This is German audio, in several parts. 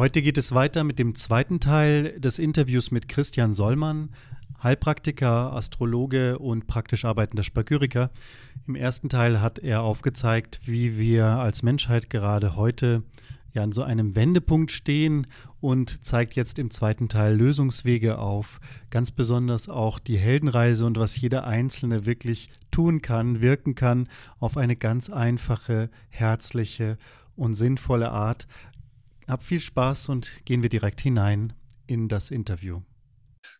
Heute geht es weiter mit dem zweiten Teil des Interviews mit Christian Sollmann, Heilpraktiker, Astrologe und praktisch arbeitender Spagyriker. Im ersten Teil hat er aufgezeigt, wie wir als Menschheit gerade heute ja an so einem Wendepunkt stehen und zeigt jetzt im zweiten Teil Lösungswege auf, ganz besonders auch die Heldenreise und was jeder Einzelne wirklich tun kann, wirken kann, auf eine ganz einfache, herzliche und sinnvolle Art. Hab viel Spaß und gehen wir direkt hinein in das Interview.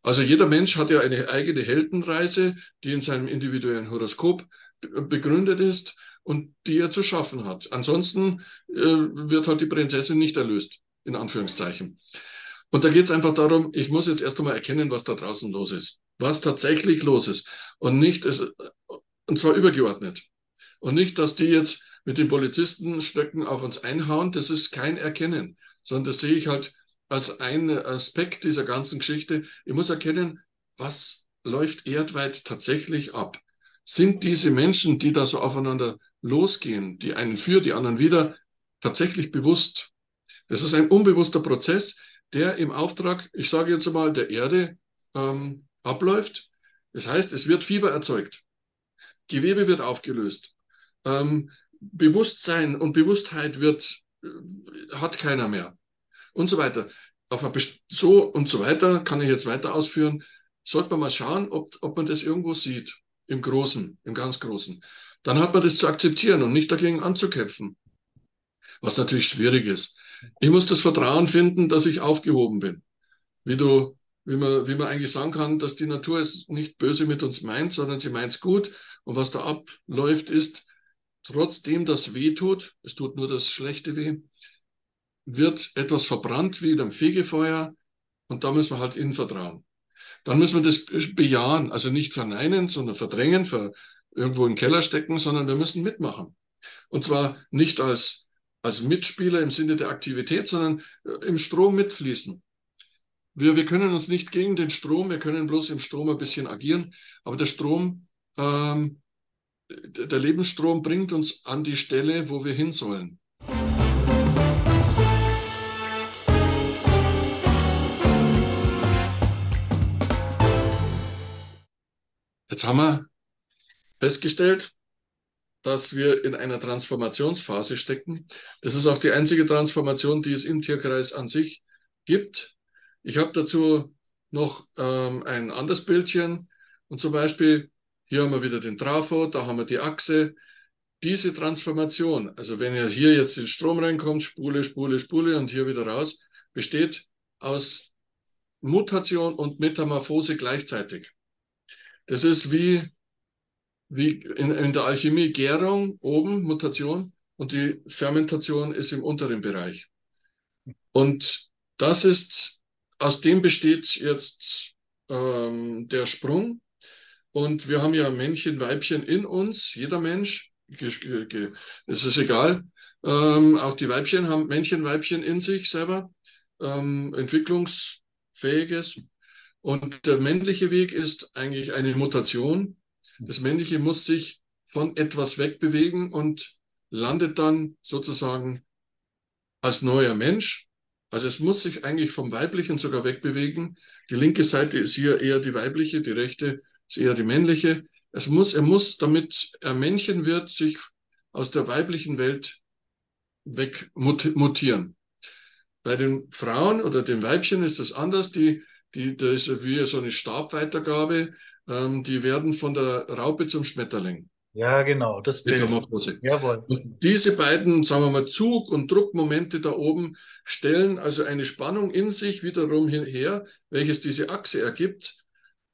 Also jeder Mensch hat ja eine eigene Heldenreise, die in seinem individuellen Horoskop begründet ist und die er zu schaffen hat. Ansonsten äh, wird halt die Prinzessin nicht erlöst, in Anführungszeichen. Und da geht es einfach darum, ich muss jetzt erst einmal erkennen, was da draußen los ist. Was tatsächlich los ist. Und nicht, es, und zwar übergeordnet. Und nicht, dass die jetzt mit den Polizistenstöcken auf uns einhauen. Das ist kein Erkennen, sondern das sehe ich halt als einen Aspekt dieser ganzen Geschichte. Ich muss erkennen, was läuft erdweit tatsächlich ab. Sind diese Menschen, die da so aufeinander losgehen, die einen für, die anderen wieder, tatsächlich bewusst. Das ist ein unbewusster Prozess, der im Auftrag, ich sage jetzt mal, der Erde ähm, abläuft. Das heißt, es wird Fieber erzeugt. Gewebe wird aufgelöst. Ähm, Bewusstsein und Bewusstheit wird, hat keiner mehr. Und so weiter. So und so weiter kann ich jetzt weiter ausführen. Sollte man mal schauen, ob, ob man das irgendwo sieht. Im Großen, im ganz Großen dann hat man das zu akzeptieren und nicht dagegen anzukämpfen. Was natürlich schwierig ist. Ich muss das Vertrauen finden, dass ich aufgehoben bin. Wie du, wie man, wie man eigentlich sagen kann, dass die Natur es nicht böse mit uns meint, sondern sie meint es gut. Und was da abläuft, ist, trotzdem das weh tut, es tut nur das Schlechte weh, wird etwas verbrannt wie in einem Fegefeuer und da müssen wir halt ihnen vertrauen. Dann müssen wir das bejahen, also nicht verneinen, sondern verdrängen, ver, irgendwo im Keller stecken, sondern wir müssen mitmachen. Und zwar nicht als, als Mitspieler im Sinne der Aktivität, sondern äh, im Strom mitfließen. Wir, wir können uns nicht gegen den Strom, wir können bloß im Strom ein bisschen agieren, aber der Strom, ähm, der Lebensstrom bringt uns an die Stelle, wo wir hin sollen. Jetzt haben wir festgestellt, dass wir in einer Transformationsphase stecken. Das ist auch die einzige Transformation, die es im Tierkreis an sich gibt. Ich habe dazu noch ähm, ein anderes Bildchen. Und zum Beispiel, hier haben wir wieder den Trafo, da haben wir die Achse. Diese Transformation, also wenn ja hier jetzt den Strom reinkommt, Spule, Spule, Spule und hier wieder raus, besteht aus Mutation und Metamorphose gleichzeitig. Das ist wie wie in, in der Alchemie Gärung oben, Mutation, und die Fermentation ist im unteren Bereich. Und das ist, aus dem besteht jetzt ähm, der Sprung. Und wir haben ja Männchen, Weibchen in uns, jeder Mensch, es ist egal. Ähm, auch die Weibchen haben Männchen, Weibchen in sich selber, ähm, entwicklungsfähiges. Und der männliche Weg ist eigentlich eine Mutation, das Männliche muss sich von etwas wegbewegen und landet dann sozusagen als neuer Mensch. Also es muss sich eigentlich vom Weiblichen sogar wegbewegen. Die linke Seite ist hier eher die weibliche, die rechte ist eher die männliche. Es muss, er muss, damit er Männchen wird, sich aus der weiblichen Welt wegmutieren. Bei den Frauen oder den Weibchen ist das anders. Die, die, da ist wie so eine Stabweitergabe ähm, die werden von der Raupe zum Schmetterling. Ja, genau, das Bild. Jawohl. Und diese beiden, sagen wir mal, Zug- und Druckmomente da oben stellen also eine Spannung in sich wiederum her, welches diese Achse ergibt.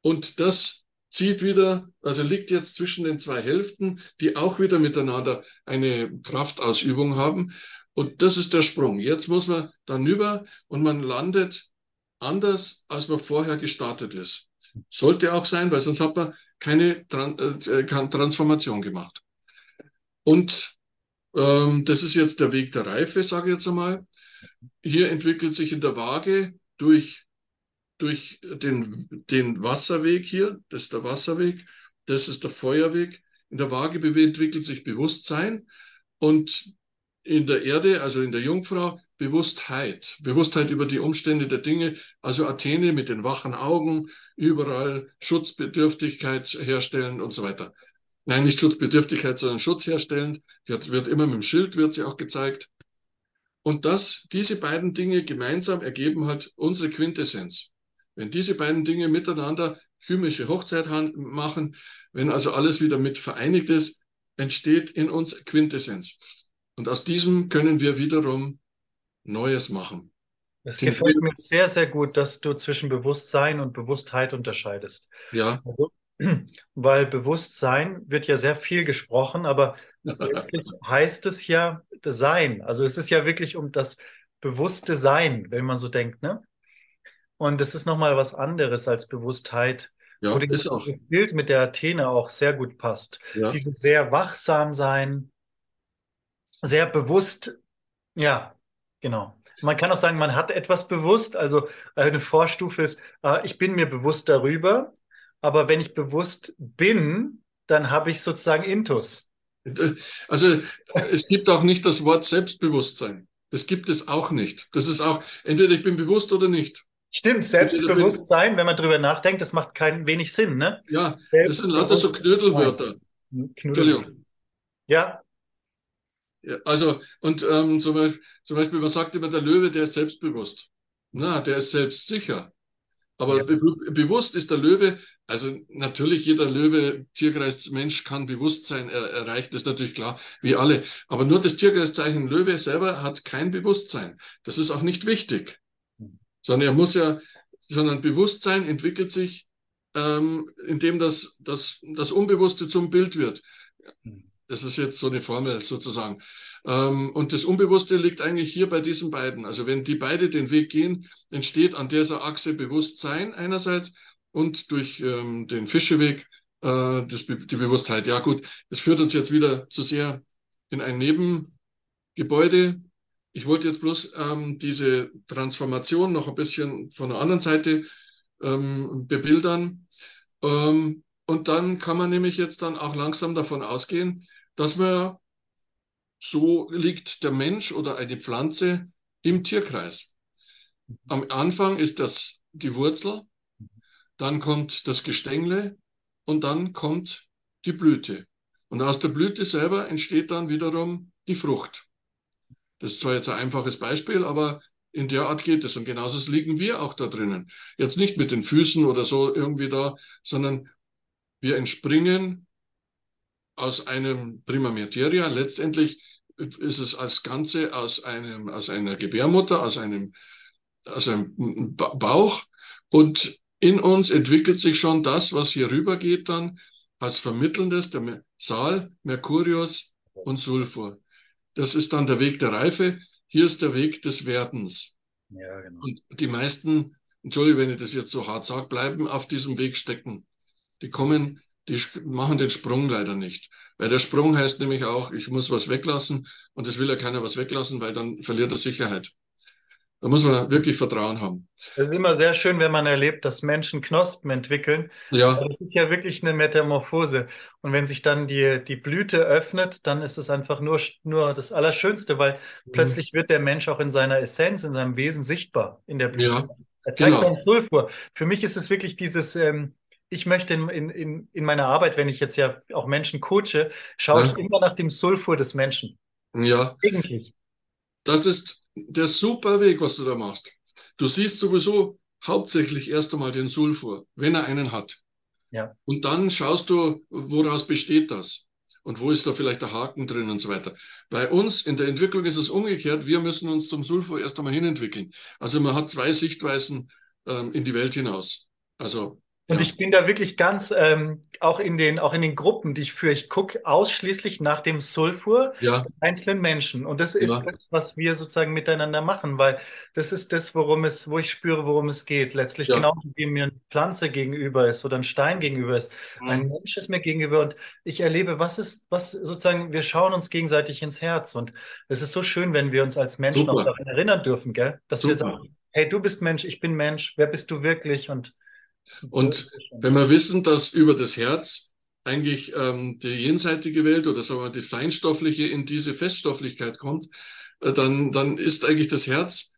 Und das zieht wieder, also liegt jetzt zwischen den zwei Hälften, die auch wieder miteinander eine Kraftausübung haben. Und das ist der Sprung. Jetzt muss man dann über und man landet anders, als man vorher gestartet ist. Sollte auch sein, weil sonst hat man keine äh, Transformation gemacht. Und ähm, das ist jetzt der Weg der Reife, sage ich jetzt einmal. Hier entwickelt sich in der Waage durch, durch den, den Wasserweg hier, das ist der Wasserweg, das ist der Feuerweg. In der Waage entwickelt sich Bewusstsein und in der Erde, also in der Jungfrau, Bewusstheit, Bewusstheit über die Umstände der Dinge, also Athene mit den wachen Augen, überall Schutzbedürftigkeit herstellen und so weiter. Nein, nicht Schutzbedürftigkeit, sondern Schutz herstellend. Wird, wird immer mit dem Schild, wird sie auch gezeigt. Und das, diese beiden Dinge gemeinsam ergeben halt unsere Quintessenz. Wenn diese beiden Dinge miteinander chymische Hochzeit machen, wenn also alles wieder mit vereinigt ist, entsteht in uns Quintessenz. Und aus diesem können wir wiederum Neues machen. Es gefällt mir sehr, sehr gut, dass du zwischen Bewusstsein und Bewusstheit unterscheidest. Ja. Also, weil Bewusstsein wird ja sehr viel gesprochen, aber letztlich heißt es ja Sein. Also es ist ja wirklich um das bewusste Sein, wenn man so denkt, ne? Und es ist nochmal was anderes als Bewusstheit. Ja, wo dieses Bild mit der Athene auch sehr gut passt. Ja. Dieses sehr wachsam sein, sehr bewusst, ja, Genau. Man kann auch sagen, man hat etwas bewusst. Also eine Vorstufe ist, äh, ich bin mir bewusst darüber, aber wenn ich bewusst bin, dann habe ich sozusagen Intus. Also es gibt auch nicht das Wort Selbstbewusstsein. Das gibt es auch nicht. Das ist auch, entweder ich bin bewusst oder nicht. Stimmt, Selbstbewusstsein, wenn man drüber nachdenkt, das macht kein wenig Sinn, ne? Ja, das sind lauter so Knödelwörter. Knödel. Entschuldigung. Ja, also, und ähm, zum, Beispiel, zum Beispiel, man sagt immer, der Löwe, der ist selbstbewusst. Na, der ist selbstsicher. Aber ja. be bewusst ist der Löwe, also natürlich jeder Löwe, Tierkreis, Mensch kann Bewusstsein er erreicht, das ist natürlich klar, wie alle. Aber nur das Tierkreiszeichen Löwe selber hat kein Bewusstsein. Das ist auch nicht wichtig. Sondern er muss ja, sondern Bewusstsein entwickelt sich, ähm, indem das, das, das Unbewusste zum Bild wird. Das ist jetzt so eine Formel sozusagen. Ähm, und das Unbewusste liegt eigentlich hier bei diesen beiden. Also wenn die beide den Weg gehen, entsteht an dieser Achse Bewusstsein einerseits und durch ähm, den Fischeweg äh, das, die Bewusstheit. Ja gut, das führt uns jetzt wieder zu sehr in ein Nebengebäude. Ich wollte jetzt bloß ähm, diese Transformation noch ein bisschen von der anderen Seite ähm, bebildern. Ähm, und dann kann man nämlich jetzt dann auch langsam davon ausgehen, dass man so liegt der Mensch oder eine Pflanze im Tierkreis. Am Anfang ist das die Wurzel, dann kommt das Gestängle und dann kommt die Blüte. Und aus der Blüte selber entsteht dann wiederum die Frucht. Das ist zwar jetzt ein einfaches Beispiel, aber in der Art geht es. Und genauso liegen wir auch da drinnen. Jetzt nicht mit den Füßen oder so irgendwie da, sondern wir entspringen aus einem Prima Materia. Letztendlich ist es als Ganze aus einem, aus einer Gebärmutter, aus einem, aus einem Bauch. Und in uns entwickelt sich schon das, was hier rübergeht dann als Vermittelndes, der Sal, Mercurius und Sulfur. Das ist dann der Weg der Reife. Hier ist der Weg des Werdens. Ja, genau. Und die meisten, entschuldige, wenn ich das jetzt so hart sage, bleiben auf diesem Weg stecken. Die kommen die machen den Sprung leider nicht. Weil der Sprung heißt nämlich auch, ich muss was weglassen und es will ja keiner was weglassen, weil dann verliert er Sicherheit. Da muss man wirklich Vertrauen haben. Es ist immer sehr schön, wenn man erlebt, dass Menschen Knospen entwickeln. Ja. Das ist ja wirklich eine Metamorphose. Und wenn sich dann die, die Blüte öffnet, dann ist es einfach nur, nur das Allerschönste, weil mhm. plötzlich wird der Mensch auch in seiner Essenz, in seinem Wesen sichtbar in der Blüte. Ja. Er zeigt genau. Sulfur. Für mich ist es wirklich dieses, ähm, ich möchte in, in, in meiner Arbeit, wenn ich jetzt ja auch Menschen coache, schaue ja. ich immer nach dem Sulfur des Menschen. Ja. Eigentlich. Das ist der super Weg, was du da machst. Du siehst sowieso hauptsächlich erst einmal den Sulfur, wenn er einen hat. Ja. Und dann schaust du, woraus besteht das? Und wo ist da vielleicht der Haken drin und so weiter. Bei uns in der Entwicklung ist es umgekehrt. Wir müssen uns zum Sulfur erst einmal hinentwickeln. Also man hat zwei Sichtweisen ähm, in die Welt hinaus. Also Und ja. ich bin da wirklich ganz, ähm, auch in den, auch in den Gruppen, die ich führe, ich gucke ausschließlich nach dem Sulfur ja. einzelnen Menschen. Und das ist ja. das, was wir sozusagen miteinander machen, weil das ist das, worum es, wo ich spüre, worum es geht. Letztlich genauso wie mir eine Pflanze gegenüber ist oder ein Stein gegenüber ist. Mhm. Ein Mensch ist mir gegenüber und ich erlebe, was ist, was sozusagen, wir schauen uns gegenseitig ins Herz. Und es ist so schön, wenn wir uns als Menschen Super. auch daran erinnern dürfen, gell? Dass Super. wir sagen, hey, du bist Mensch, ich bin Mensch, wer bist du wirklich? Und und wenn wir wissen, dass über das Herz eigentlich ähm, die jenseitige Welt oder sagen wir die feinstoffliche in diese Feststofflichkeit kommt, äh, dann, dann ist eigentlich das Herz,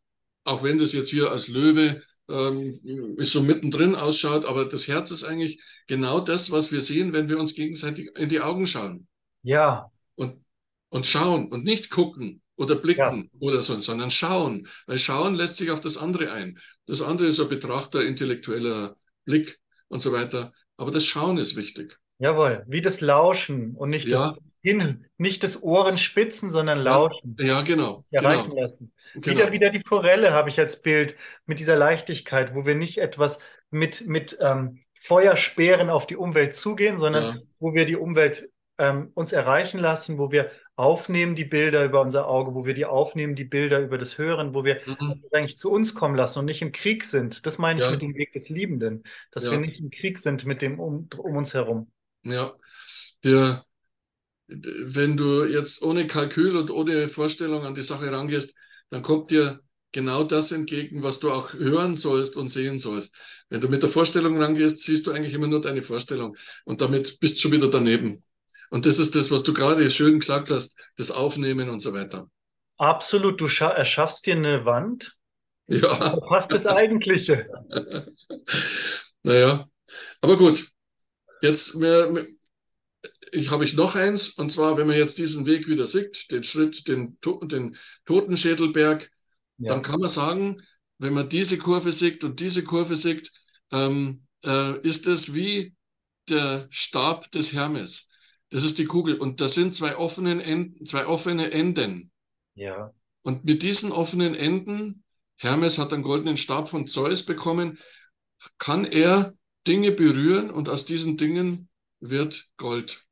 auch wenn das jetzt hier als Löwe ähm, so mittendrin ausschaut, aber das Herz ist eigentlich genau das, was wir sehen, wenn wir uns gegenseitig in die Augen schauen. Ja. Und, und schauen und nicht gucken oder blicken ja. oder so, sondern schauen. Weil schauen lässt sich auf das andere ein. Das andere ist ein Betrachter intellektueller Blick und so weiter. Aber das Schauen ist wichtig. Jawohl, wie das Lauschen und nicht ja. das Hin, nicht das Ohrenspitzen, sondern Lauschen. Ja, ja genau. Erreichen genau. lassen. Genau. Wieder, wieder die Forelle habe ich als Bild mit dieser Leichtigkeit, wo wir nicht etwas mit, mit ähm, Feuerspeeren auf die Umwelt zugehen, sondern ja. wo wir die Umwelt ähm, uns erreichen lassen, wo wir aufnehmen die Bilder über unser Auge, wo wir die aufnehmen, die Bilder über das Hören, wo wir mhm. eigentlich zu uns kommen lassen und nicht im Krieg sind. Das meine ich ja. mit dem Weg des Liebenden, dass ja. wir nicht im Krieg sind mit dem um, um uns herum. Ja, der, wenn du jetzt ohne Kalkül und ohne Vorstellung an die Sache rangehst, dann kommt dir genau das entgegen, was du auch hören sollst und sehen sollst. Wenn du mit der Vorstellung rangehst, siehst du eigentlich immer nur deine Vorstellung und damit bist du schon wieder daneben. Und das ist das, was du gerade schön gesagt hast, das Aufnehmen und so weiter. Absolut, du erschaffst dir eine Wand. Ja. Du hast das Eigentliche. naja, aber gut. Jetzt mehr, ich habe ich noch eins, und zwar, wenn man jetzt diesen Weg wieder sieht, den Schritt, den, den Totenschädelberg, ja. dann kann man sagen, wenn man diese Kurve sieht und diese Kurve sieht, ähm, äh, ist es wie der Stab des Hermes. Das ist die Kugel. Und da sind zwei, offenen Enden, zwei offene Enden. Ja. Und mit diesen offenen Enden, Hermes hat einen goldenen Stab von Zeus bekommen, kann er Dinge berühren und aus diesen Dingen wird Gold.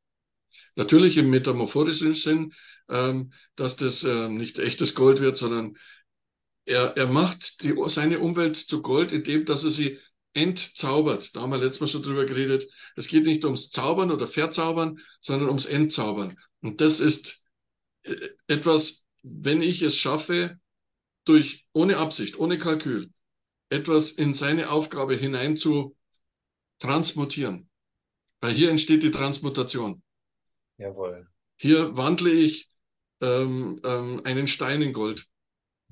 Natürlich im metamophorischen Sinn, ähm, dass das äh, nicht echtes Gold wird, sondern er, er macht die, seine Umwelt zu Gold, indem dass er sie entzaubert. Da haben wir letztes Mal schon drüber geredet. Es geht nicht ums Zaubern oder Verzaubern, sondern ums Entzaubern. Und das ist äh, etwas, wenn ich es schaffe, durch, ohne Absicht, ohne Kalkül, etwas in seine Aufgabe hinein zu transmutieren. Weil hier entsteht die Transmutation. Jawohl. Hier wandle ich ähm, ähm, einen Stein in Gold.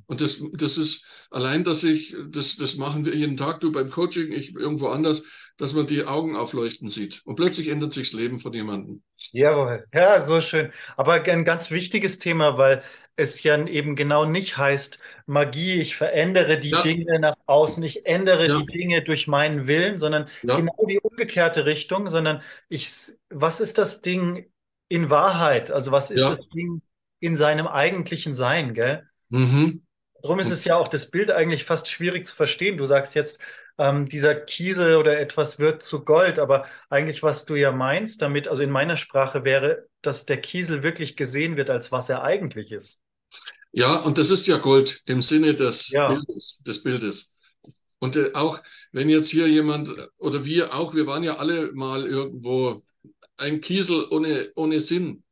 Und das, das ist allein, dass ich, das, das machen wir jeden Tag, du beim Coaching, ich irgendwo anders, dass man die Augen aufleuchten sieht. Und plötzlich ändert sich das Leben von jemandem. Jawohl, ja, so schön. Aber ein ganz wichtiges Thema, weil es ja eben genau nicht heißt, Magie, ich verändere die ja. Dinge nach außen, ich ändere ja. die Dinge durch meinen Willen, sondern ja. genau die umgekehrte Richtung, sondern ich, was ist das Ding in Wahrheit? Also was ist das Ding in seinem eigentlichen Sein, gell? Mhm. Darum ist es ja auch das Bild eigentlich fast schwierig zu verstehen. Du sagst jetzt, ähm, dieser Kiesel oder etwas wird zu Gold, aber eigentlich, was du ja meinst damit, also in meiner Sprache wäre, dass der Kiesel wirklich gesehen wird, als was er eigentlich ist. Ja, und das ist ja Gold im Sinne des, ja. Bildes, des Bildes. Und äh, auch wenn jetzt hier jemand oder wir auch, wir waren ja alle mal irgendwo ein Kiesel ohne, ohne Sinn.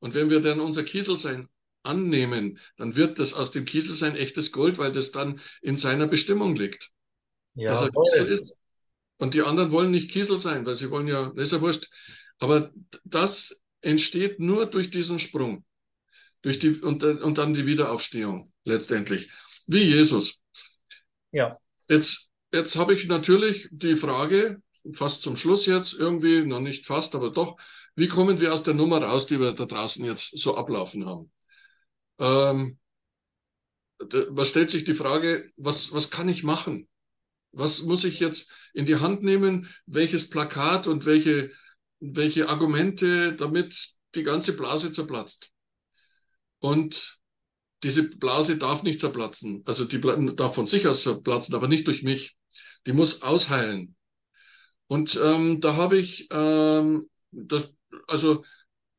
Und wenn wir dann unser Kiesel sein annehmen, dann wird das aus dem Kiesel sein echtes Gold, weil das dann in seiner Bestimmung liegt. Ja, dass er Kiesel ist. Und die anderen wollen nicht Kiesel sein, weil sie wollen ja, das ist ja wurscht. Aber das entsteht nur durch diesen Sprung. Durch die, und, und dann die Wiederaufstehung letztendlich. Wie Jesus. Ja. Jetzt, jetzt habe ich natürlich die Frage, fast zum Schluss jetzt, irgendwie, noch nicht fast, aber doch, wie kommen wir aus der Nummer raus, die wir da draußen jetzt so ablaufen haben? Ähm, man stellt sich die Frage, was, was kann ich machen? Was muss ich jetzt in die Hand nehmen? Welches Plakat und welche, welche Argumente, damit die ganze Blase zerplatzt? Und diese Blase darf nicht zerplatzen. Also die darf von sich aus zerplatzen, aber nicht durch mich. Die muss ausheilen. Und ähm, da habe ich ähm, das, also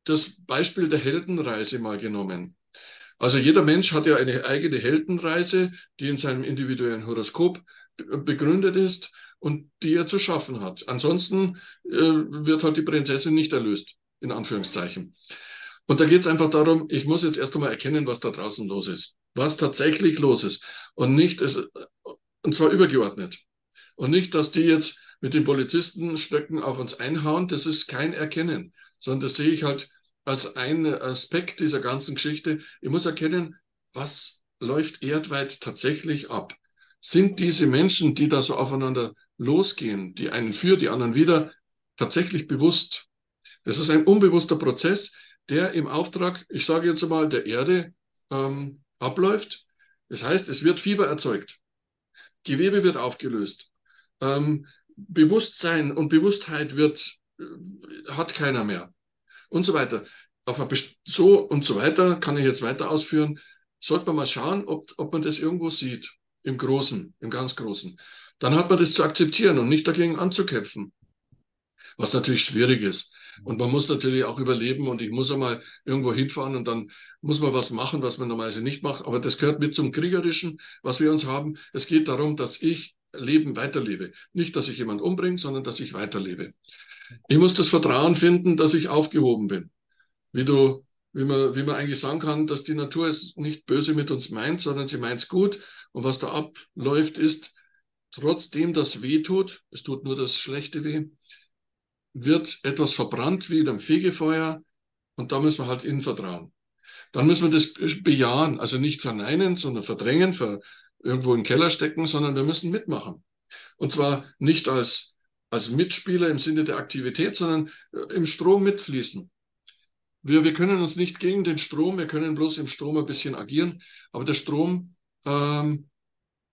das Beispiel der Heldenreise mal genommen. Also jeder Mensch hat ja eine eigene Heldenreise, die in seinem individuellen Horoskop begründet ist und die er zu schaffen hat. Ansonsten äh, wird halt die Prinzessin nicht erlöst, in Anführungszeichen. Und da geht es einfach darum, ich muss jetzt erst einmal erkennen, was da draußen los ist, was tatsächlich los ist und nicht, es, und zwar übergeordnet. Und nicht, dass die jetzt mit den Polizistenstöcken auf uns einhauen, das ist kein Erkennen, sondern das sehe ich halt als ein Aspekt dieser ganzen Geschichte. Ich muss erkennen, was läuft erdweit tatsächlich ab. Sind diese Menschen, die da so aufeinander losgehen, die einen für, die anderen wieder, tatsächlich bewusst? Das ist ein unbewusster Prozess, der im Auftrag, ich sage jetzt mal, der Erde ähm, abläuft. Das heißt, es wird Fieber erzeugt. Gewebe wird aufgelöst. Ähm, Bewusstsein und Bewusstheit wird, äh, hat keiner mehr und so weiter. So und so weiter kann ich jetzt weiter ausführen. Sollte man mal schauen, ob, ob man das irgendwo sieht, im Großen, im ganz Großen. Dann hat man das zu akzeptieren und nicht dagegen anzukämpfen, was natürlich schwierig ist. Und man muss natürlich auch überleben und ich muss einmal irgendwo hinfahren und dann muss man was machen, was man normalerweise nicht macht. Aber das gehört mit zum Kriegerischen, was wir uns haben. Es geht darum, dass ich Leben weiterlebe. Nicht, dass ich jemand umbringe, sondern dass ich weiterlebe. Ich muss das Vertrauen finden, dass ich aufgehoben bin. Wie du, wie man, wie man eigentlich sagen kann, dass die Natur es nicht böse mit uns meint, sondern sie meint es gut. Und was da abläuft, ist, trotzdem das weh tut, es tut nur das Schlechte weh, wird etwas verbrannt wie in einem Fegefeuer. Und da müssen wir halt ihnen vertrauen. Dann müssen wir das bejahen, also nicht verneinen, sondern verdrängen, für irgendwo in den Keller stecken, sondern wir müssen mitmachen. Und zwar nicht als als Mitspieler im Sinne der Aktivität, sondern äh, im Strom mitfließen. Wir, wir können uns nicht gegen den Strom, wir können bloß im Strom ein bisschen agieren, aber der Strom, ähm,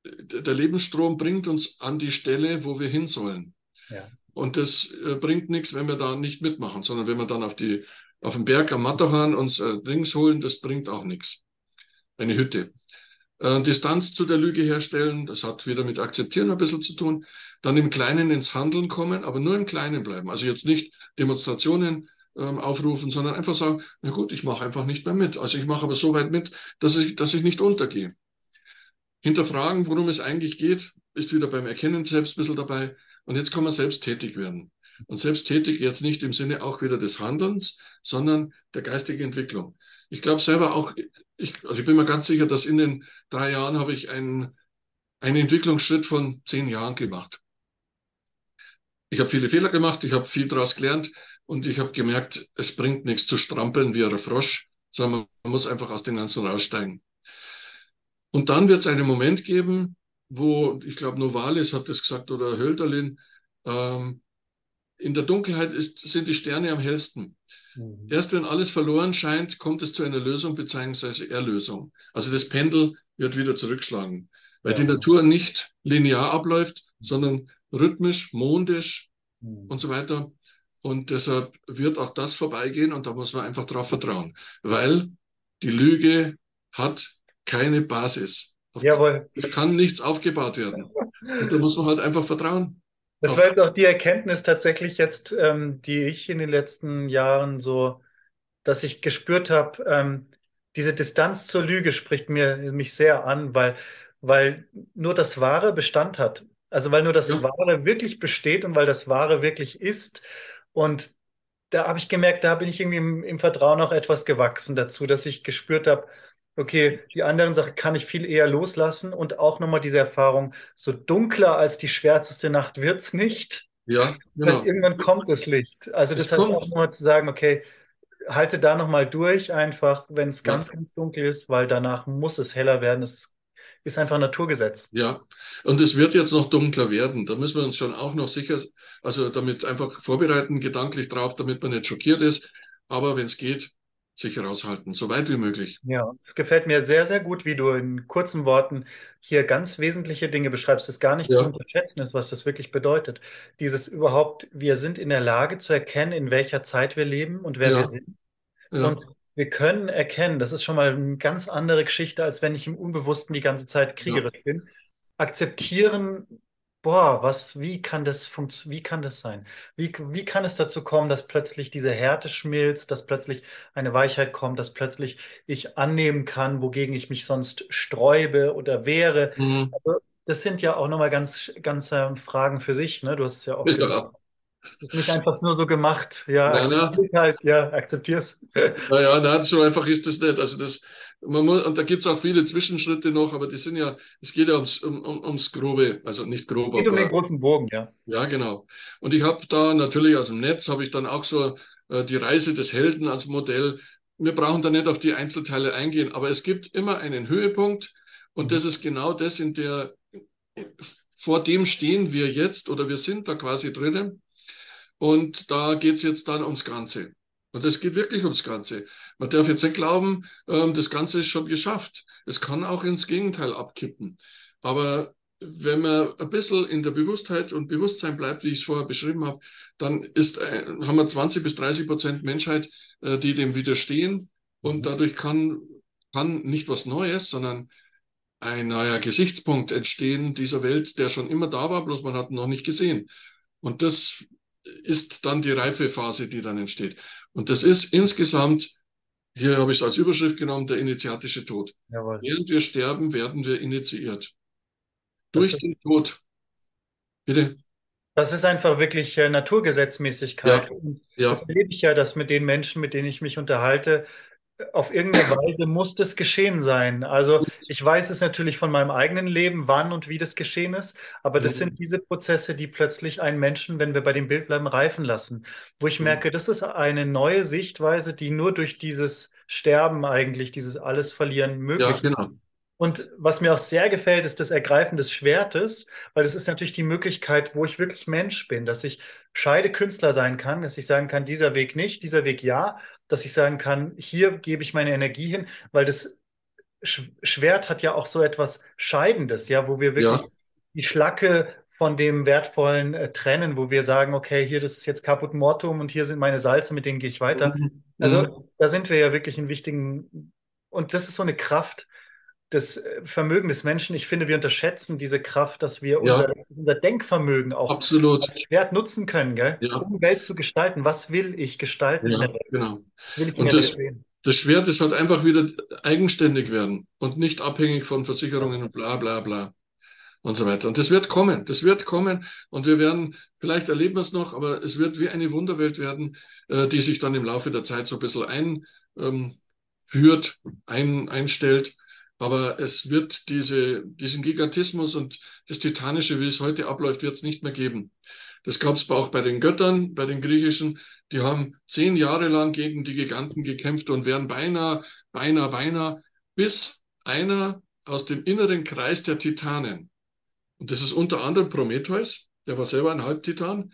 der Lebensstrom bringt uns an die Stelle, wo wir hin sollen. Ja. Und das äh, bringt nichts, wenn wir da nicht mitmachen, sondern wenn wir dann auf, die, auf den Berg am Matterhorn uns äh, Dings holen, das bringt auch nichts. Eine Hütte. Äh, Distanz zu der Lüge herstellen, das hat wieder mit Akzeptieren ein bisschen zu tun. Dann im Kleinen ins Handeln kommen, aber nur im Kleinen bleiben. Also jetzt nicht Demonstrationen ähm, aufrufen, sondern einfach sagen, na gut, ich mache einfach nicht mehr mit. Also ich mache aber so weit mit, dass ich, dass ich nicht untergehe. Hinterfragen, worum es eigentlich geht, ist wieder beim Erkennen selbst ein bisschen dabei. Und jetzt kann man selbst tätig werden. Und selbst tätig jetzt nicht im Sinne auch wieder des Handelns, sondern der geistigen Entwicklung. Ich glaube selber auch, ich, also ich bin mir ganz sicher, dass in den drei Jahren habe ich einen, einen Entwicklungsschritt von zehn Jahren gemacht. Ich habe viele Fehler gemacht, ich habe viel daraus gelernt und ich habe gemerkt, es bringt nichts zu strampeln wie ein Frosch, sondern man muss einfach aus dem Ganzen raussteigen. Und dann wird es einen Moment geben, wo, ich glaube, Novalis hat das gesagt oder Hölderlin, ähm, in der Dunkelheit ist, sind die Sterne am hellsten. Mhm. Erst wenn alles verloren scheint, kommt es zu einer Lösung bzw. Erlösung. Also das Pendel wird wieder zurückschlagen, weil ja. die Natur nicht linear abläuft, sondern rhythmisch, mondisch mhm. und so weiter. Und deshalb wird auch das vorbeigehen und da muss man einfach drauf vertrauen, weil die Lüge hat keine Basis. Auf Jawohl. Da kann nichts aufgebaut werden. Und da muss man halt einfach vertrauen. Das war jetzt auch die Erkenntnis tatsächlich jetzt, ähm, die ich in den letzten Jahren so, dass ich gespürt habe, ähm, diese Distanz zur Lüge spricht mir mich sehr an, weil, weil nur das Wahre Bestand hat. Also weil nur das ja. Wahre wirklich besteht und weil das Wahre wirklich ist. Und da habe ich gemerkt, da bin ich irgendwie im, im Vertrauen auch etwas gewachsen dazu, dass ich gespürt habe, okay, die anderen Sachen kann ich viel eher loslassen und auch nochmal diese Erfahrung, so dunkler als die schwärzeste Nacht wird es nicht. Ja, genau. Das irgendwann kommt das Licht. Also das, hat auch nochmal zu sagen, okay, halte da nochmal durch einfach, wenn es ganz, ja. ganz dunkel ist, weil danach muss es heller werden. Es ist einfach ein Naturgesetz. Ja, und es wird jetzt noch dunkler werden. Da müssen wir uns schon auch noch sicher, also damit einfach vorbereiten, gedanklich drauf, damit man nicht schockiert ist. Aber wenn es geht, sich heraushalten, so weit wie möglich. Ja, es gefällt mir sehr, sehr gut, wie du in kurzen Worten hier ganz wesentliche Dinge beschreibst, das gar nicht ja. zu unterschätzen ist, was das wirklich bedeutet. Dieses überhaupt, wir sind in der Lage zu erkennen, in welcher Zeit wir leben und wer ja. wir sind. Ja. Und wir können erkennen, das ist schon mal eine ganz andere Geschichte, als wenn ich im Unbewussten die ganze Zeit kriegerisch bin. Akzeptieren, boah, was, wie kann das funktionieren, wie kann das sein? Wie, wie kann es dazu kommen, dass plötzlich diese Härte schmilzt, dass plötzlich eine Weichheit kommt, dass plötzlich ich annehmen kann, wogegen ich mich sonst sträube oder wehre? Mhm. Also, das sind ja auch nochmal ganz, ganz ähm, Fragen für sich, ne? Du hast es ja auch gesagt. Ja. Es ist nicht einfach nur so gemacht, ja, Nein, nein. akzeptier's halt, ja, akzeptier's. Naja, nein, so einfach ist das nicht. Also das, man muss, und da gibt es auch viele Zwischenschritte noch, aber die sind ja, es geht ja ums, um, um, ums Grobe, also nicht grob, Geht um den aber großen Bogen, ja. ja, genau. Und ich habe da natürlich aus dem Netz, habe ich dann auch so äh, die Reise des Helden als Modell. Wir brauchen da nicht auf die Einzelteile eingehen, aber es gibt immer einen Höhepunkt und das ist genau das, in der, vor dem stehen wir jetzt oder wir sind da quasi drinnen. Und da geht es jetzt dann ums Ganze. Und es geht wirklich ums Ganze. Man darf jetzt nicht glauben, ähm, das Ganze ist schon geschafft. Es kann auch ins Gegenteil abkippen. Aber wenn man ein bisschen in der Bewusstheit und Bewusstsein bleibt, wie ich es vorher beschrieben habe, dann ist, äh, haben wir 20 bis 30 Prozent Menschheit, äh, die dem widerstehen. Und dadurch kann, kann nicht was Neues, sondern ein neuer Gesichtspunkt entstehen dieser Welt, der schon immer da war, bloß man hat ihn noch nicht gesehen. Und das ist dann die Reifephase, die dann entsteht. Und das ist insgesamt, hier habe ich es als Überschrift genommen, der initiatische Tod. Jawohl. Während wir sterben, werden wir initiiert. Das Durch den Tod. Bitte? Das ist einfach wirklich äh, Naturgesetzmäßigkeit. Ja. Und Ja, das erlebe ich ja, dass mit den Menschen, mit denen ich mich unterhalte, auf irgendeine Weise muss das geschehen sein. Also ich weiß es natürlich von meinem eigenen Leben, wann und wie das geschehen ist, aber das Mhm. sind diese Prozesse, die plötzlich einen Menschen, wenn wir bei dem Bild bleiben, reifen lassen, wo ich Mhm. merke, das ist eine neue Sichtweise, die nur durch dieses Sterben eigentlich, dieses alles verlieren möglich ja, genau. Und was mir auch sehr gefällt, ist das Ergreifen des Schwertes, weil das ist natürlich die Möglichkeit, wo ich wirklich Mensch bin, dass ich Scheidekünstler sein kann, dass ich sagen kann, dieser Weg nicht, dieser Weg ja, dass ich sagen kann, hier gebe ich meine Energie hin, weil das Sch Schwert hat ja auch so etwas Scheidendes, ja, wo wir wirklich Ja. die Schlacke von dem Wertvollen äh, trennen, wo wir sagen, okay, hier, das ist jetzt Caput Mortuum und hier sind meine Salze, mit denen gehe ich weiter. Mhm. Also da sind wir ja wirklich in wichtigen, und das ist so eine Kraft des äh, Vermögen des Menschen. Ich finde, wir unterschätzen diese Kraft, dass wir Ja. unser, unser Denkvermögen auch Absolut. als Schwert nutzen können, gell? Ja. Um Welt zu gestalten. Was will ich gestalten in Ja, der Welt? genau. Was will ich in der das- Welt sehen? Das Schwert ist halt einfach wieder eigenständig werden und nicht abhängig von Versicherungen und bla bla bla und so weiter. Und das wird kommen, das wird kommen und wir werden, vielleicht erleben wir es noch, aber es wird wie eine Wunderwelt werden, äh, die sich dann im Laufe der Zeit so ein bisschen einführt, ein, einstellt. Aber es wird diese, diesen Gigantismus und das Titanische, wie es heute abläuft, wird es nicht mehr geben. Das gab es auch bei den Göttern, bei den Griechischen. Die haben zehn Jahre lang gegen die Giganten gekämpft und wären beinahe, beinahe, beinahe, bis einer aus dem inneren Kreis der Titanen, und das ist unter anderem Prometheus, der war selber ein Halbtitan,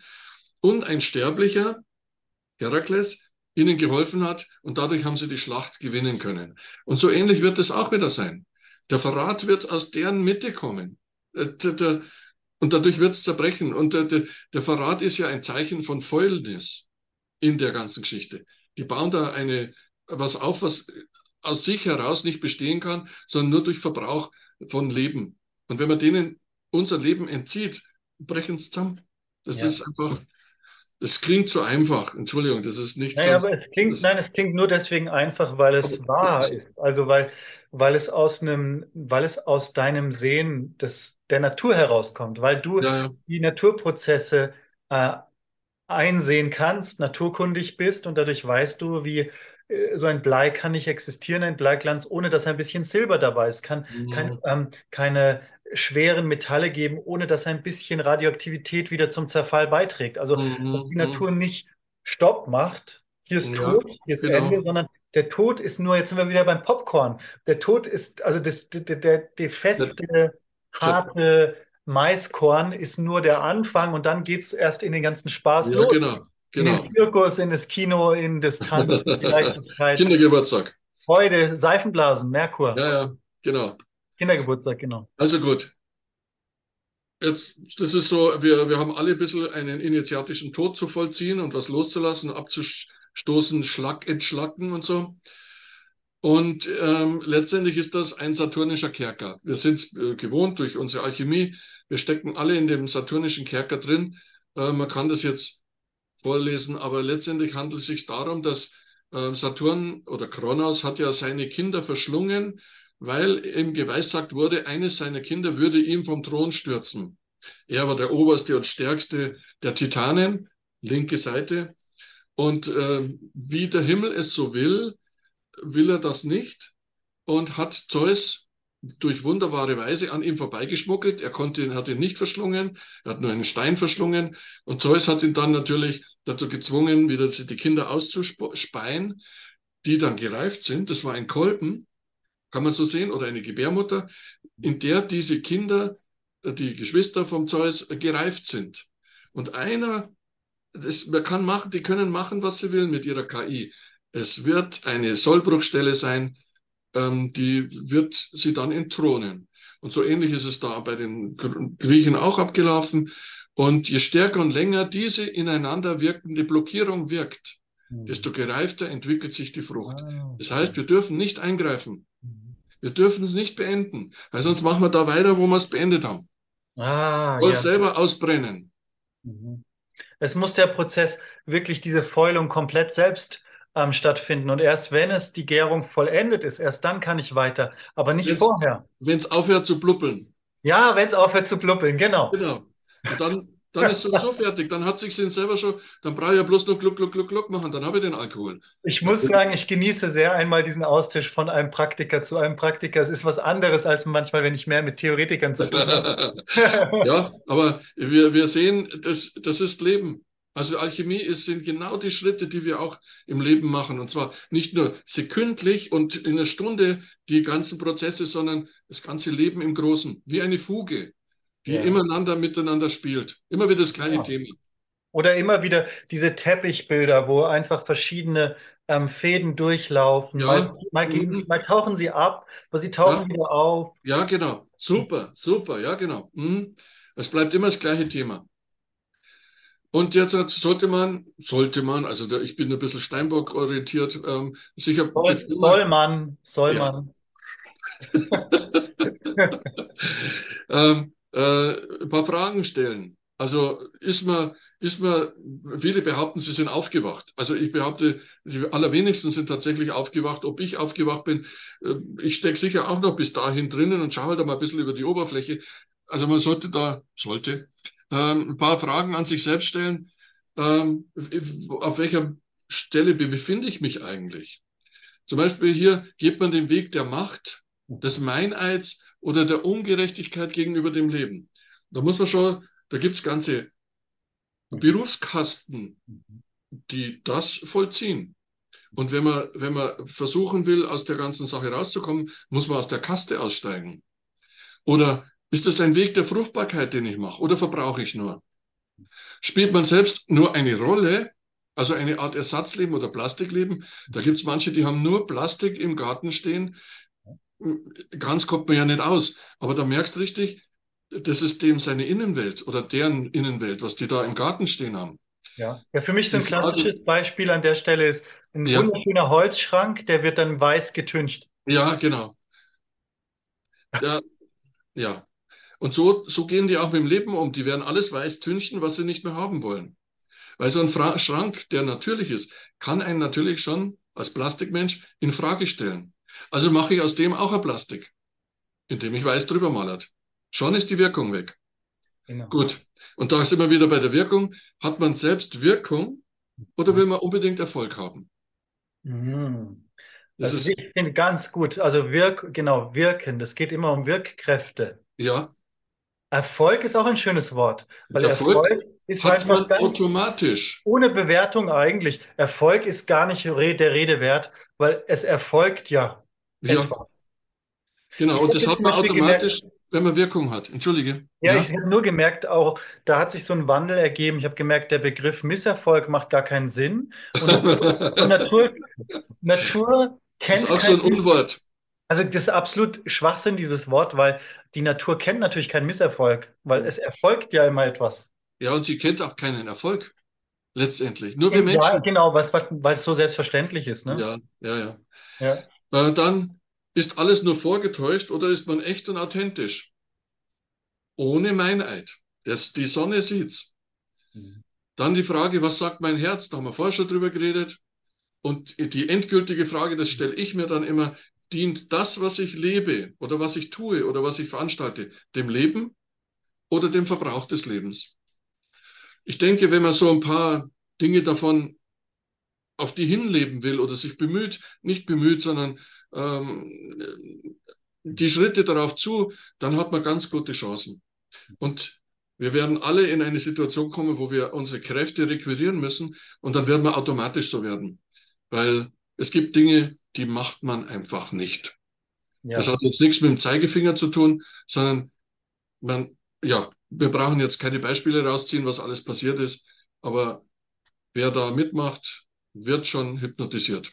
und ein Sterblicher, Herakles, ihnen geholfen hat und dadurch haben sie die Schlacht gewinnen können. Und so ähnlich wird es auch wieder sein. Der Verrat wird aus deren Mitte kommen. Äh, und dadurch wird es zerbrechen. Und der, der, der Verrat ist ja ein Zeichen von Fäulnis in der ganzen Geschichte. Die bauen da eine, was auf, was aus sich heraus nicht bestehen kann, sondern nur durch Verbrauch von Leben. Und wenn man denen unser Leben entzieht, brechen sie zusammen. Das Ja. ist einfach, das klingt so einfach. Entschuldigung, das ist nicht Naja, ganz. aber es klingt, nein, es klingt nur deswegen einfach, weil es wahr ist. Also weil, weil es aus einem, weil es aus deinem Sehen des, der Natur herauskommt, weil du Ja, ja, die Naturprozesse äh, einsehen kannst, naturkundig bist und dadurch weißt du, wie äh, so ein Blei kann nicht existieren, ein Bleiglanz, ohne dass ein bisschen Silber dabei ist, kann kein, Mhm. ähm, keine schweren Metalle geben, ohne dass ein bisschen Radioaktivität wieder zum Zerfall beiträgt. Also Mhm, dass die mhm. Natur nicht Stopp macht, hier ist Ja, Tod, hier ist genau. Ende, sondern der Tod ist nur, jetzt sind wir wieder beim Popcorn. Der Tod ist, also das, der, der, der feste, harte Maiskorn ist nur der Anfang und dann geht es erst in den ganzen Spaß Ja, los. genau, In genau. den Zirkus, in das Kino, in das Tanzen, Leichtigkeit, Kindergeburtstag. Freude, Seifenblasen, Merkur. Ja, ja, genau. Kindergeburtstag, genau. Also gut. Jetzt, das ist so, wir, wir haben alle ein bisschen einen initiatischen Tod zu vollziehen und was loszulassen, abzustoßen, Schlag, entschlacken und so. Und ähm, letztendlich ist das ein saturnischer Kerker. Wir sind äh, gewohnt durch unsere Alchemie. Wir stecken alle in dem saturnischen Kerker drin. Äh, man kann das jetzt vorlesen, aber letztendlich handelt es sich darum, dass äh, Saturn oder Kronos hat ja seine Kinder verschlungen, weil ihm geweissagt wurde, eines seiner Kinder würde ihm vom Thron stürzen. Er war der oberste und stärkste der Titanen, linke Seite. Und äh, wie der Himmel es so will, will er das nicht und hat Zeus durch wunderbare Weise an ihm vorbeigeschmuggelt. Er konnte, hat ihn nicht verschlungen, er hat nur einen Stein verschlungen. Und Zeus hat ihn dann natürlich dazu gezwungen, wieder die Kinder auszuspeien, die dann gereift sind. Das war ein Kolben, kann man so sehen, oder eine Gebärmutter, in der diese Kinder, die Geschwister vom Zeus, gereift sind. Und einer, das, man kann machen, die können machen, was sie will mit ihrer KI. Es wird eine Sollbruchstelle sein, ähm, die wird sie dann entthronen. Und so ähnlich ist es da bei den Griechen auch abgelaufen. Und je stärker und länger diese ineinander wirkende Blockierung wirkt, mhm. desto gereifter entwickelt sich die Frucht. Ah, das heißt, wir dürfen nicht eingreifen. Wir dürfen es nicht beenden, weil sonst machen wir da weiter, wo wir es beendet haben. Ah, Voll ja. selber ausbrennen. Mhm. Es muss der Prozess wirklich diese Fäulung komplett selbst ähm, stattfinden. Und erst wenn es die Gärung vollendet ist, erst dann kann ich weiter, aber nicht wenn's, vorher. Wenn es aufhört zu blubbeln. Ja, wenn es aufhört zu blubbeln, genau. Genau. Und dann, dann ist es sowieso fertig. Dann hat sich selber schon, dann brauche ich ja bloß noch Gluck, Gluck, Gluck, Gluck machen, dann habe ich den Alkohol. Ich muss sagen, ich genieße sehr einmal diesen Austausch von einem Praktiker zu einem Praktiker. Es ist was anderes als manchmal, wenn ich mehr mit Theoretikern zu tun habe. ja, aber wir, wir sehen, das, das ist Leben. Also Alchemie ist, sind genau die Schritte, die wir auch im Leben machen. Und zwar nicht nur sekündlich und in einer Stunde die ganzen Prozesse, sondern das ganze Leben im Großen, wie eine Fuge, die ja. ineinander miteinander spielt. Immer wieder das gleiche ja. Thema. Oder immer wieder diese Teppichbilder, wo einfach verschiedene ähm, Fäden durchlaufen. Ja. Mal, mal, gehen mhm. mal tauchen sie ab, aber sie tauchen wieder auf. Ja, genau. Super, super, ja, genau. Mhm. Es bleibt immer das gleiche Thema. Und jetzt sollte man, sollte man, also ich bin ein bisschen Steinbock orientiert, ähm, sicher. Soll, soll man, soll ja. man. ähm, äh, ein paar Fragen stellen. Also ist man, ist man, viele behaupten, sie sind aufgewacht. Also ich behaupte, die allerwenigsten sind tatsächlich aufgewacht. Ob ich aufgewacht bin, äh, ich stecke sicher auch noch bis dahin drinnen und schaue halt mal ein bisschen über die Oberfläche. Also man sollte da, sollte, ähm, ein paar Fragen an sich selbst stellen. Ähm, auf welcher Stelle befinde ich mich eigentlich? Zum Beispiel hier geht man den Weg der Macht, des Meineids oder der Ungerechtigkeit gegenüber dem Leben. Da muss man schon, da gibt es ganze Berufskasten, die das vollziehen. Und wenn man, wenn man versuchen will, aus der ganzen Sache rauszukommen, muss man aus der Kaste aussteigen. Oder ist das ein Weg der Fruchtbarkeit, den ich mache, oder verbrauche ich nur? Spielt man selbst nur eine Rolle, also eine Art Ersatzleben oder Plastikleben? Da gibt es manche, die haben nur Plastik im Garten stehen. Ganz kommt man ja nicht aus, aber da merkst du richtig, das ist dem seine Innenwelt oder deren Innenwelt, was die da im Garten stehen haben. Ja, ja für mich so ein klassisches Beispiel an der Stelle ist ein ja. wunderschöner Holzschrank, der wird dann weiß getüncht. Ja, genau. Ja, ja. Und so, so gehen die auch mit dem Leben um. Die werden alles weiß tünchen, was sie nicht mehr haben wollen. Weil so ein Fra Schrank, der natürlich ist, kann einen natürlich schon als Plastikmensch in Frage stellen. Also mache ich aus dem auch ein Plastik, indem ich weiß drüber malert. Schon ist die Wirkung weg. Genau. Gut. Und da sind wir wieder bei der Wirkung. Hat man selbst Wirkung oder will man unbedingt Erfolg haben? Mhm. Das, das ist, ich finde ganz gut. Also wirk, genau, wirken. Das geht immer um Wirkkräfte. Ja. Erfolg ist auch ein schönes Wort, weil Erfolg, Erfolg ist hat man automatisch. Ohne Bewertung eigentlich. Erfolg ist gar nicht der Rede wert, weil es erfolgt ja, ja. etwas. Genau, und das hat man automatisch, gemerkt, wenn man Wirkung hat. Entschuldige. Ja, ja. ich habe nur gemerkt, auch da hat sich so ein Wandel ergeben. Ich habe gemerkt, der Begriff Misserfolg macht gar keinen Sinn. Und, und Natur, Natur kennt. Das ist auch so ein Unwort. Also das ist absolut Schwachsinn, dieses Wort, weil die Natur kennt natürlich keinen Misserfolg, weil es erfolgt ja immer etwas. Ja, und sie kennt auch keinen Erfolg, letztendlich. Nur wir Menschen. Ja, genau, weil es so selbstverständlich ist. Ne? Ja, ja, ja. ja. Äh, dann ist alles nur vorgetäuscht oder ist man echt und authentisch? Ohne Meineid. Das, die Sonne sieht's. Mhm. Dann die Frage, was sagt mein Herz? Da haben wir vorher schon drüber geredet. Und die endgültige Frage, das stelle ich mir dann immer, dient das, was ich lebe oder was ich tue oder was ich veranstalte, dem Leben oder dem Verbrauch des Lebens? Ich denke, wenn man so ein paar Dinge davon auf die hinleben will oder sich bemüht, nicht bemüht, sondern ähm, die Schritte darauf zu, dann hat man ganz gute Chancen. Und wir werden alle in eine Situation kommen, wo wir unsere Kräfte requirieren müssen und dann werden wir automatisch so werden. Weil es gibt Dinge, die macht man einfach nicht. Ja. Das hat jetzt nichts mit dem Zeigefinger zu tun, sondern man, ja, wir brauchen jetzt keine Beispiele rausziehen, was alles passiert ist, aber wer da mitmacht, wird schon hypnotisiert.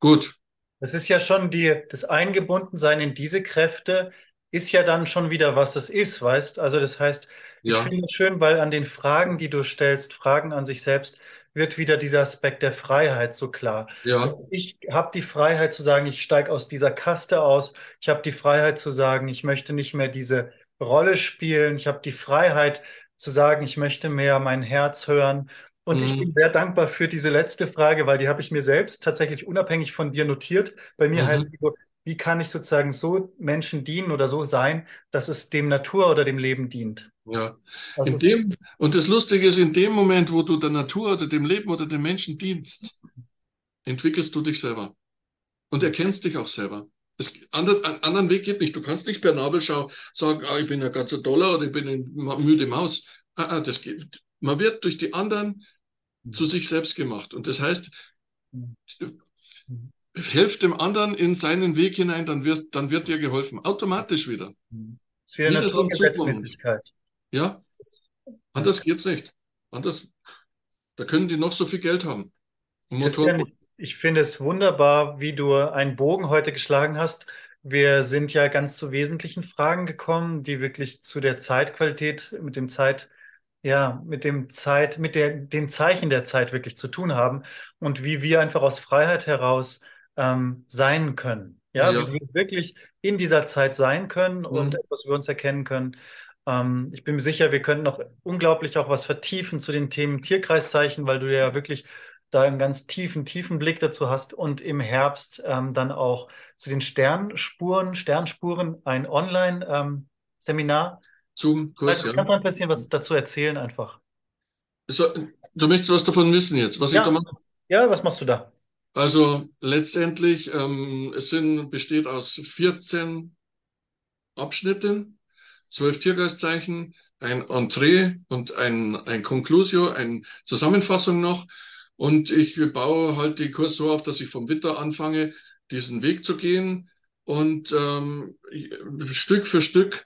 Gut. Das ist ja schon die, das Eingebundensein in diese Kräfte ist ja dann schon wieder, was es ist, weißt? Also das heißt, ich ja. finde es schön, weil an den Fragen, die du stellst, Fragen an sich selbst, wird wieder dieser Aspekt der Freiheit so klar. Ja. Also ich habe die Freiheit zu sagen, ich steige aus dieser Kaste aus. Ich habe die Freiheit zu sagen, ich möchte nicht mehr diese Rolle spielen. Ich habe die Freiheit zu sagen, ich möchte mehr mein Herz hören. Und mhm. ich bin sehr dankbar für diese letzte Frage, weil die habe ich mir selbst tatsächlich unabhängig von dir notiert. Bei mir mhm. heißt die so, wie kann ich sozusagen so Menschen dienen oder so sein, dass es dem Natur oder dem Leben dient? Ja. In dem, und das Lustige ist, in dem Moment, wo du der Natur oder dem Leben oder dem Menschen dienst, entwickelst du dich selber und erkennst dich auch selber. Es, anderen, einen anderen Weg geht nicht. Du kannst nicht per Nabelschau sagen, ah, ich bin ein ganzer Dollar oder ich bin eine müde Maus. Ah, ah, das geht. Man wird durch die anderen zu sich selbst gemacht. Und das heißt, helft dem anderen in seinen Weg hinein, dann wird, dann wird dir geholfen. Automatisch wieder. Das wäre eine Naturgesetzmäßigkeit. Ja, anders geht's nicht. Anders, da können die noch so viel Geld haben. Motor ich finde es wunderbar, wie du einen Bogen heute geschlagen hast. Wir sind ja ganz zu wesentlichen Fragen gekommen, die wirklich zu der Zeitqualität, mit dem Zeit, ja, mit dem Zeit, mit der, den Zeichen der Zeit wirklich zu tun haben und wie wir einfach aus Freiheit heraus ähm, sein können. Ja, ja. wie wir wirklich in dieser Zeit sein können mhm. und etwas über uns erkennen können. Ähm, ich bin mir sicher, wir können noch unglaublich auch was vertiefen zu den Themen Tierkreiszeichen, weil du ja wirklich da einen ganz tiefen, tiefen Blick dazu hast und im Herbst ähm, dann auch zu den Sternspuren, Sternspuren ein Online-Seminar. Ähm, Zum Kurs, also, ja. Kannst du ein bisschen was dazu erzählen einfach? So, du möchtest was davon wissen jetzt, was ja. ich da mache? Ja, was machst du da? Also letztendlich, ähm, es sind, besteht aus 14 Abschnitten zwölf Tiergeistzeichen, ein Entree und ein, ein Conclusio, eine Zusammenfassung noch. Und ich baue halt den Kurs so auf, dass ich vom Witter anfange, diesen Weg zu gehen. Und ähm, Stück für Stück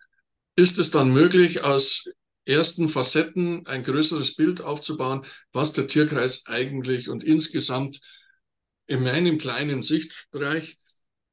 ist es dann möglich, aus ersten Facetten ein größeres Bild aufzubauen, was der Tierkreis eigentlich und insgesamt in meinem kleinen Sichtbereich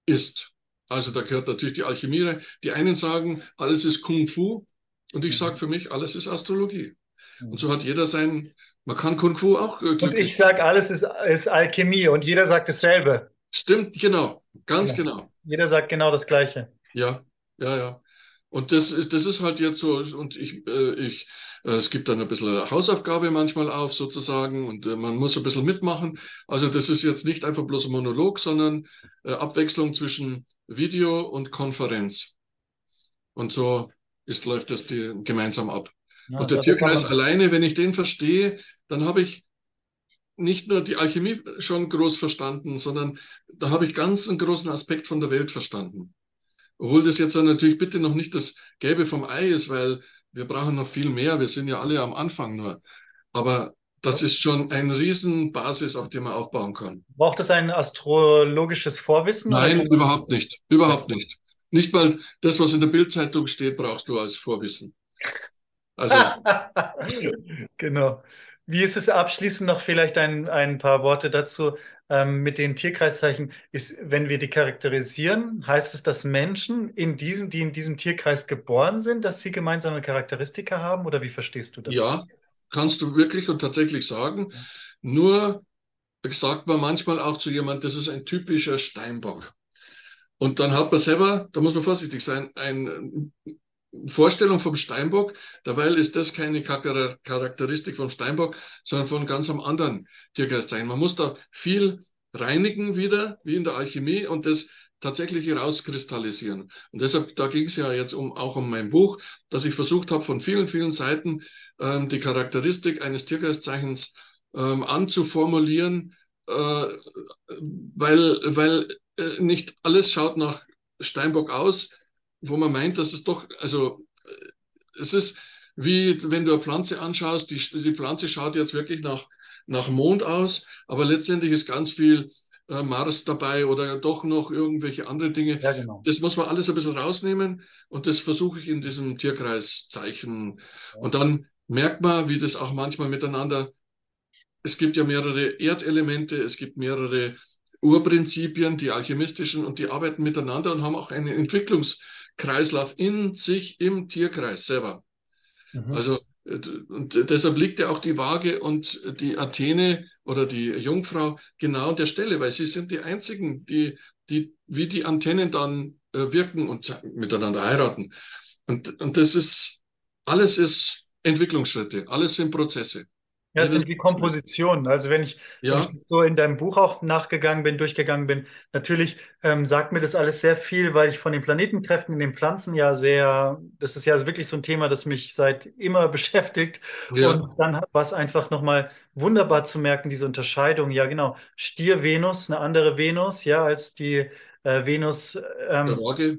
ist. Also da gehört natürlich die Alchemie rein. Die einen sagen, alles ist Kung Fu und ich mhm. sage für mich, alles ist Astrologie. Mhm. Und so hat jeder sein, man kann Kung Fu auch äh, Und ich sage, alles ist, ist Alchemie und jeder sagt dasselbe. Stimmt, genau, ganz ja. genau. Jeder sagt genau das Gleiche. Ja, ja, ja. Und das ist, das ist halt jetzt so, und ich, äh, ich, äh, es gibt dann ein bisschen Hausaufgabe manchmal auf sozusagen und äh, man muss ein bisschen mitmachen. Also das ist jetzt nicht einfach bloß ein Monolog, sondern äh, Abwechslung zwischen Video und Konferenz. Und so ist, läuft das die, gemeinsam ab. Ja, und der Tierkreis alleine, wenn ich den verstehe, dann habe ich nicht nur die Alchemie schon groß verstanden, sondern da habe ich ganz einen großen Aspekt von der Welt verstanden. Obwohl das jetzt natürlich bitte noch nicht das Gelbe vom Ei ist, weil wir brauchen noch viel mehr. Wir sind ja alle am Anfang nur. Aber das ist schon eine Riesenbasis, auf die man aufbauen kann. Braucht es ein astrologisches Vorwissen? Nein, überhaupt nicht. Überhaupt nicht. Nicht mal das, was in der Bildzeitung steht, brauchst du als Vorwissen. Also. genau. Wie ist es abschließend noch vielleicht ein, ein paar Worte dazu ähm, mit den Tierkreiszeichen? Ist, wenn wir die charakterisieren, heißt es, dass Menschen, in diesem, die in diesem Tierkreis geboren sind, dass sie gemeinsame Charakteristika haben? Oder wie verstehst du das? Ja, kannst du wirklich und tatsächlich sagen. Nur sagt man manchmal auch zu jemandem, das ist ein typischer Steinbock. Und dann hat man selber, da muss man vorsichtig sein, eine Vorstellung vom Steinbock. Dabei ist das keine Charakteristik vom Steinbock, sondern von ganz einem anderen Tiergeist sein. Man muss da viel reinigen wieder, wie in der Alchemie, und das tatsächlich herauskristallisieren. Und deshalb, da ging es ja jetzt um, auch um mein Buch, dass ich versucht habe, von vielen, vielen Seiten ähm, die Charakteristik eines Tiergeistzeichens ähm, anzuformulieren, äh, weil, weil äh, nicht alles schaut nach Steinbock aus, wo man meint, dass es doch, also äh, es ist wie wenn du eine Pflanze anschaust, die, die Pflanze schaut jetzt wirklich nach, nach Mond aus, aber letztendlich ist ganz viel äh, Mars dabei oder doch noch irgendwelche andere Dinge. Ja, genau. Das muss man alles ein bisschen rausnehmen und das versuche ich in diesem Tierkreiszeichen. Ja. Und dann merkt man, wie das auch manchmal miteinander, es gibt ja mehrere Erdelemente, es gibt mehrere Urprinzipien, die alchemistischen, und die arbeiten miteinander und haben auch einen Entwicklungskreislauf in sich im Tierkreis selber. Mhm. Also und deshalb liegt ja auch die Waage und die Athene oder die Jungfrau genau an der Stelle, weil sie sind die einzigen, die, die wie die Antennen dann äh, wirken und miteinander heiraten. Und, und das ist, alles ist Entwicklungsschritte, alles sind Prozesse. Ja, es sind wie Kompositionen. Also wenn ich, ja. wenn ich so in deinem Buch auch nachgegangen bin, durchgegangen bin, natürlich ähm, sagt mir das alles sehr viel, weil ich von den Planetenkräften in den Pflanzen ja sehr, das ist ja wirklich so ein Thema, das mich seit immer beschäftigt. Ja. Und dann war es einfach nochmal wunderbar zu merken, diese Unterscheidung. Ja, genau. Stier Venus, eine andere Venus, ja, als die äh, Venus. Ähm, der Waage.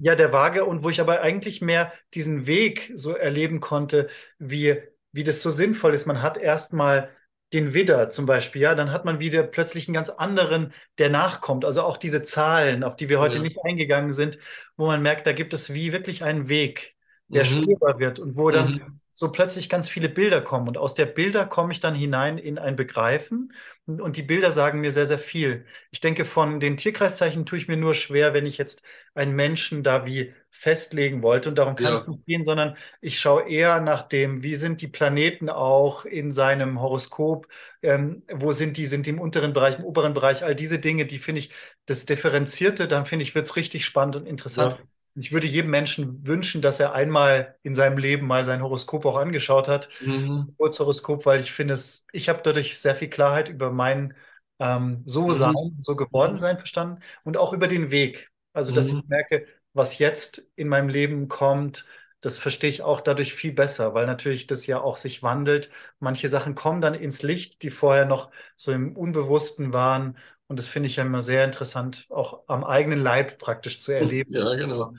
Ja, der Waage. Und wo ich aber eigentlich mehr diesen Weg so erleben konnte, wie wie das so sinnvoll ist. Man hat erstmal den Widder zum Beispiel, ja, dann hat man wieder plötzlich einen ganz anderen, der nachkommt. Also auch diese Zahlen, auf die wir heute ja. nicht eingegangen sind, wo man merkt, da gibt es wie wirklich einen Weg, der mhm. spürbar wird und wo dann mhm so plötzlich ganz viele Bilder kommen. Und aus der Bilder komme ich dann hinein in ein Begreifen. Und, und, die Bilder sagen mir sehr, sehr viel. Ich denke, von den Tierkreiszeichen tue ich mir nur schwer, wenn ich jetzt einen Menschen da wie festlegen wollte. Und darum kann ja. es nicht gehen, sondern ich schaue eher nach dem, wie sind die Planeten auch in seinem Horoskop, ähm, wo sind die, sind die im unteren Bereich, im oberen Bereich, all diese Dinge, die finde ich, das Differenzierte, dann finde ich, wird es richtig spannend und interessant. Ja. Ich würde jedem Menschen wünschen, dass er einmal in seinem Leben mal sein Horoskop auch angeschaut hat, mhm. Kurzhoroskop, weil ich finde es, ich habe dadurch sehr viel Klarheit über mein ähm, So-Sein, mhm. so geworden sein verstanden und auch über den Weg. Also, dass mhm. ich merke, was jetzt in meinem Leben kommt, das verstehe ich auch dadurch viel besser, weil natürlich das ja auch sich wandelt. Manche Sachen kommen dann ins Licht, die vorher noch so im Unbewussten waren und das finde ich ja immer sehr interessant, auch am eigenen Leib praktisch zu erleben. Ja, genau.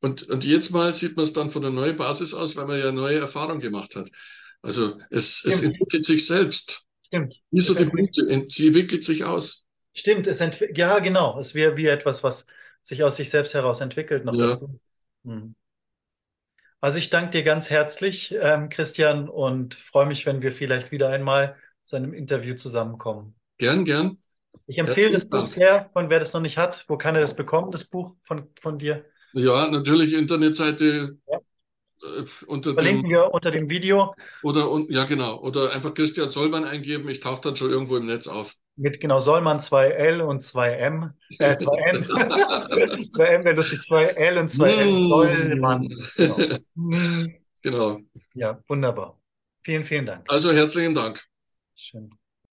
Und, und jetzt mal sieht man es dann von der neuen Basis aus, weil man ja neue Erfahrungen gemacht hat. Also es, es entwickelt sich selbst. Stimmt. Wie so die Blüte, sie entwickelt sich aus. Stimmt, es ja genau, es wäre wie etwas, was sich aus sich selbst heraus entwickelt. Noch ja. Hm. Also ich danke dir ganz herzlich, ähm, Christian, und freue mich, wenn wir vielleicht wieder einmal zu einem Interview zusammenkommen. Gern, gern. Ich empfehle das Buch sehr, von wer das noch nicht hat. Wo kann er das bekommen, das Buch von, von dir? Ja, natürlich Internetseite ja. Äh, unter Verlinken dem, wir unter dem Video. Oder ja, genau. Oder einfach Christian Sollmann eingeben. Ich tauche dann schon irgendwo im Netz auf. Mit genau Sollmann 2L und 2M. Äh, 2M. 2M wäre lustig, 2L und 2L. Mm. Sollmann. Genau. genau. Ja, wunderbar. Vielen, vielen Dank. Also herzlichen Dank. Schön.